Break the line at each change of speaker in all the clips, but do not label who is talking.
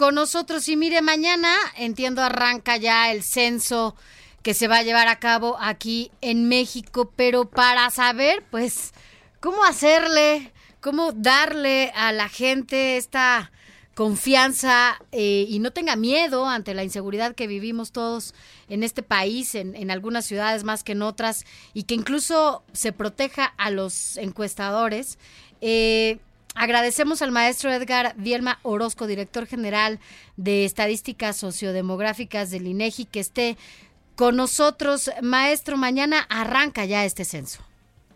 con nosotros. Y mire, mañana, entiendo, arranca ya el censo que se va a llevar a cabo aquí en México, pero para saber, pues, cómo hacerle, cómo darle a la gente esta confianza eh, y no tenga miedo ante la inseguridad que vivimos todos en este país, en, en, algunas ciudades más que en otras, y que incluso se proteja a los encuestadores. Eh, Agradecemos al maestro Edgar Dielma Orozco, director general de Estadísticas Sociodemográficas del INEGI, que esté con nosotros. Maestro, mañana arranca ya este censo.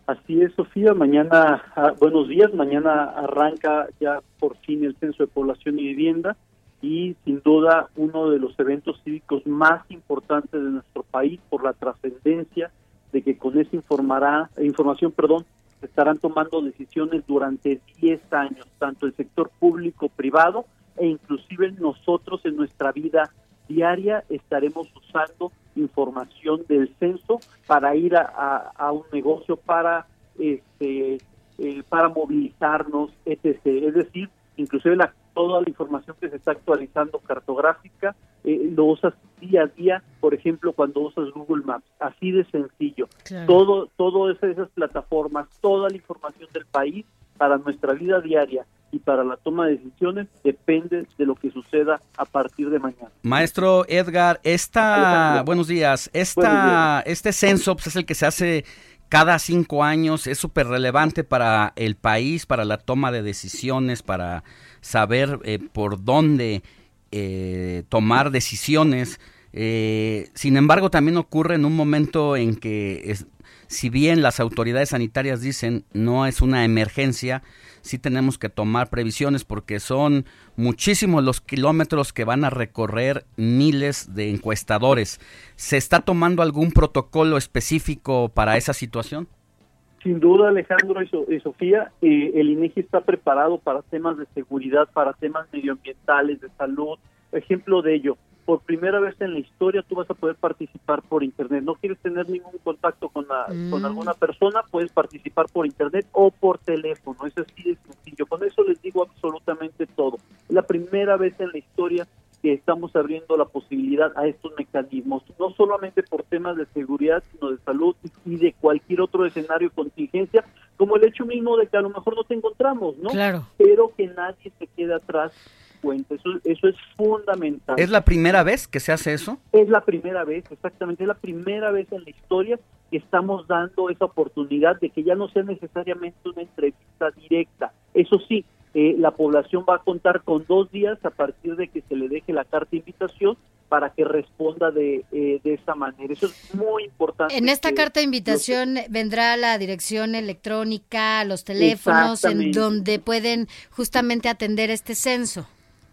Así es, Sofía. Mañana, ah, buenos días. Mañana arranca ya por fin el censo de población y vivienda y sin duda uno de los eventos cívicos más importantes de nuestro país por la trascendencia de que con esa informará, información, perdón, estarán tomando decisiones durante 10 años, tanto el sector público, privado e inclusive nosotros en nuestra vida diaria estaremos usando información del censo para ir a, un negocio, para este eh, para movilizarnos, etc. Es decir, inclusive la toda la información que se está actualizando cartográfica, eh, lo usas día a día, por ejemplo, cuando usas Google Maps, así de sencillo. Todo, todas esas plataformas, toda la información del país para nuestra vida diaria y para la toma de decisiones depende de lo que suceda a partir de mañana.
Maestro Edgar, esta, buenos días, esta, este censo pues, es el que se hace cada cinco años, es súper relevante para el país, para la toma de decisiones, para saber eh, por dónde eh, tomar decisiones. Eh, sin embargo, también ocurre en un momento en que, si bien las autoridades sanitarias dicen no es una emergencia, sí tenemos que tomar previsiones porque son muchísimos los kilómetros que van a recorrer miles de encuestadores. ¿Se está tomando algún protocolo específico para esa situación?
Sin duda, Alejandro y, Sofía, eh, el INEGI está preparado para temas de seguridad, para temas medioambientales, de salud. Ejemplo de ello, por primera vez en la historia tú vas a poder participar por internet. No quieres tener ningún contacto con, la, con mm. alguna persona, puedes participar por internet o por teléfono. Es así de sencillo. Con eso les digo absolutamente todo. Es la primera vez en la historia que estamos abriendo la posibilidad a estos mecanismos, no solamente por temas de seguridad, sino de salud y de cualquier otro escenario de contingencia, como el hecho mismo de que a lo mejor no te encontramos, ¿no?
Claro.
Pero que nadie se quede atrás cuenta. Eso, eso es fundamental.
¿Es la primera vez que se hace eso?
Es la primera vez, exactamente. Es la primera vez en la historia que estamos dando esa oportunidad de que ya no sea necesariamente una entrevista directa. Eso sí, eh, la población va a contar con dos días a partir de que se le deje la carta de invitación para que responda de, eh, de esa manera. Eso es muy importante.
En esta carta de invitación vendrá la dirección electrónica, los teléfonos, en donde pueden justamente atender este censo.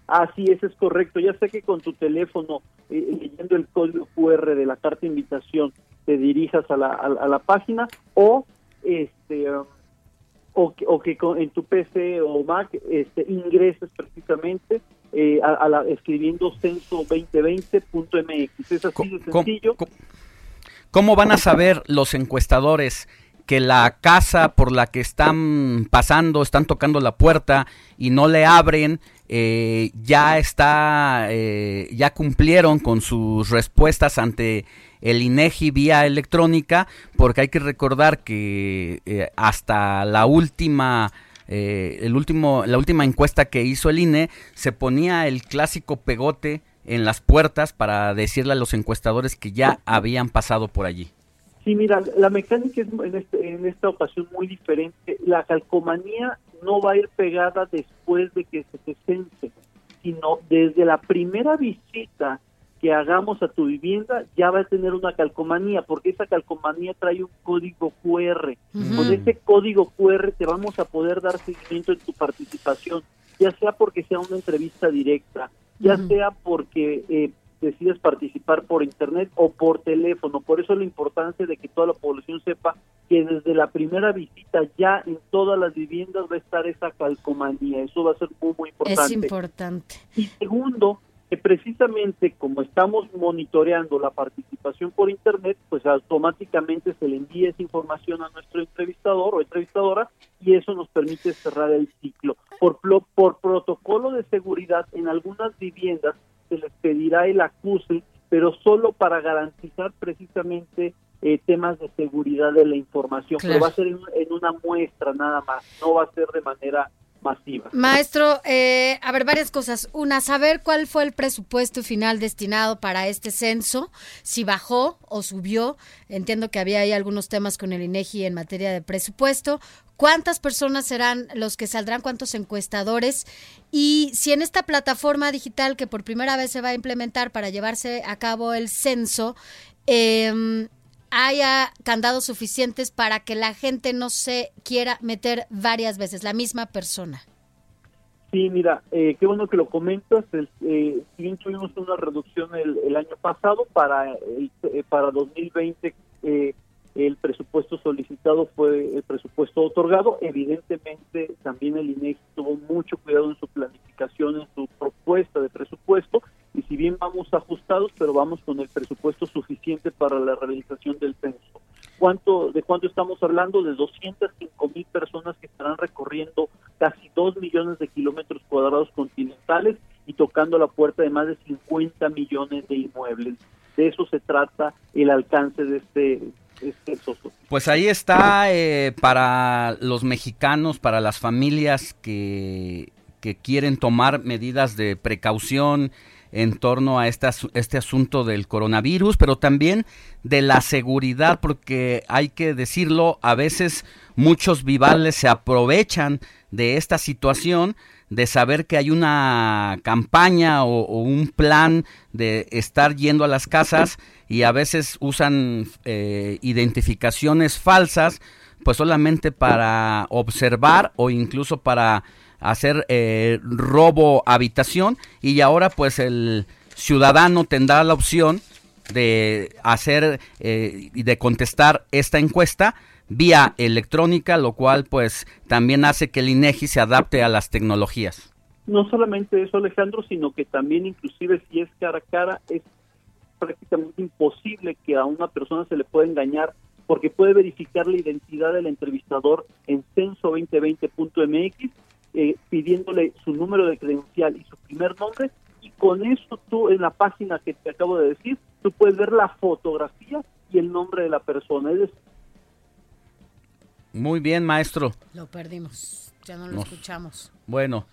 Así es, es correcto. Ya sé que con tu teléfono, eh, leyendo el código QR de la carta de invitación, te dirijas a la, a la página o este o que, o que en tu PC o Mac este, ingreses precisamente eh, a, la, escribiendo censo2020.mx. Es así de sencillo.
¿Cómo van a saber los encuestadores que la casa por la que están pasando, están tocando la puerta y no le abren, eh, ya está, eh, ya cumplieron con sus respuestas ante el INEGI vía electrónica, porque hay que recordar que eh, hasta la última eh, el último, la última encuesta que hizo el INE se ponía el clásico pegote en las puertas para decirle a los encuestadores que ya habían pasado por allí.
Sí, mira, la mecánica es en, este, en esta ocasión muy diferente. La calcomanía no va a ir pegada después de que se cense, sino desde la primera visita que hagamos a tu vivienda ya va a tener una calcomanía, porque esa calcomanía trae un código QR. Con ese código QR te vamos a poder dar seguimiento en tu participación, ya sea porque sea una entrevista directa, ya sea porque eh, decides participar por internet o por teléfono. Por eso la importancia de que toda la población sepa que desde la primera visita ya en todas las viviendas va a estar esa calcomanía. Eso va a ser muy, muy importante.
Es importante.
Y segundo, que precisamente como estamos monitoreando la participación por Internet, pues automáticamente se le envía esa información a nuestro entrevistador o entrevistadora y eso nos permite cerrar el ciclo. Por, por protocolo de seguridad, en algunas viviendas se les pedirá el acuse, pero solo para garantizar precisamente eh, temas de seguridad de la información, pero va a ser en, en una muestra nada más, no va a ser de manera masiva.
Maestro, eh, a ver, varias cosas. Una, saber cuál fue el presupuesto final destinado para este censo, si bajó o subió. Entiendo que había ahí algunos temas con el INEGI en materia de presupuesto. ¿Cuántas personas serán los que saldrán? ¿Cuántos encuestadores? Y si en esta plataforma digital que por primera vez se va a implementar para llevarse a cabo el censo, eh, haya candados suficientes para que la gente no se quiera meter varias veces, la misma persona.
Sí, mira, eh, qué bueno que lo comentas. eh, tuvimos una reducción el, año pasado, para eh, para 2020 eh, el presupuesto solicitado fue el presupuesto otorgado. Evidentemente, también el INEGI tuvo mucho cuidado en su planificación, en su propuesta de presupuesto, y si bien vamos ajustados, pero vamos con el presupuesto suficiente para la realización del censo. ¿Cuánto, ¿De cuánto estamos hablando? De 205 mil personas que estarán recorriendo casi 2 millones de kilómetros cuadrados continentales y tocando la puerta de más de 50 millones de inmuebles. De eso se trata el alcance de este
pues ahí está eh, para los mexicanos, para las familias que, que quieren tomar medidas de precaución, en torno a este, este asunto del coronavirus, pero también de la seguridad, porque hay que decirlo, a veces muchos vivales se aprovechan de esta situación de saber que hay una campaña o, un plan de estar yendo a las casas y a veces usan eh, identificaciones falsas pues solamente para observar o incluso para hacer eh, robo habitación y ahora pues el ciudadano tendrá la opción de hacer eh, y de contestar esta encuesta vía electrónica, lo cual pues también hace que el INEGI se adapte a las tecnologías.
No solamente eso, Alejandro, sino que también inclusive si es cara a cara es prácticamente imposible que a una persona se le pueda engañar porque puede verificar la identidad del entrevistador en censo2020.mx eh, pidiéndole su número de credencial y su primer nombre y con eso tú en la página que te acabo de decir, tú puedes ver la fotografía y el nombre de la persona.
Muy bien, maestro.
Lo perdimos, ya no lo escuchamos.
Bueno,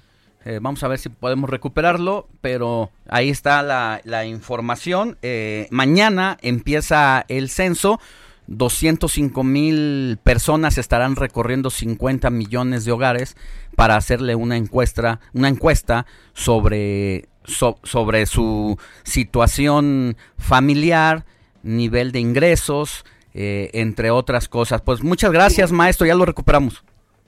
eh, vamos a ver si podemos recuperarlo, pero ahí está la, la información. Eh, mañana empieza el censo. 205 mil personas estarán recorriendo 50 millones de hogares para hacerle una encuesta, una encuesta sobre, sobre su situación familiar, nivel de ingresos, eh, entre otras cosas. Pues muchas gracias, maestro, ya lo recuperamos.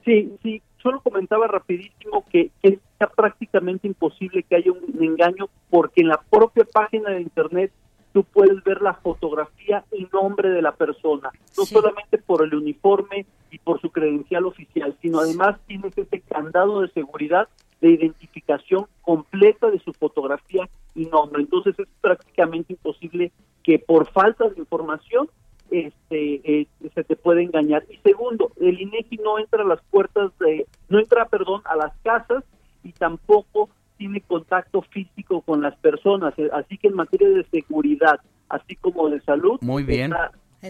Sí, sí, solo comentaba rapidísimo que es prácticamente imposible que haya un engaño porque en la propia página de internet tú puedes ver la fotografía y nombre de la persona, no solamente por el uniforme y por su credencial oficial, sino además tienes ese candado de seguridad de identificación completa de su fotografía y nombre. Entonces es prácticamente imposible que por falta de información este eh, se te pueda engañar. Y segundo, el INEGI no entra a las puertas de, no entra, perdón, a las casas y tampoco tiene contacto físico con las personas, así que en materia de seguridad, así como de salud,
muy bien.
Eh,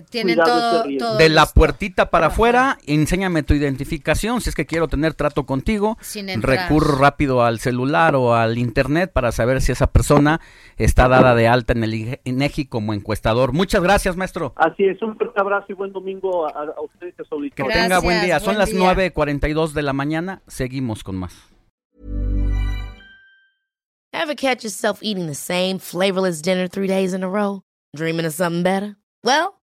tiene todo,
de la puertita para afuera, enséñame tu identificación, si es que quiero tener trato contigo, recurro rápido al celular o al internet para saber si esa persona está dada de alta en el INEGI como encuestador. Muchas gracias, maestro.
Así es, un fuerte abrazo y buen domingo a, ustedes, a
Que tenga buen día. Son las 9.42 de la mañana, seguimos con más.
Ever catch yourself eating the same flavorless dinner three days in a row? Dreaming of something better? Well,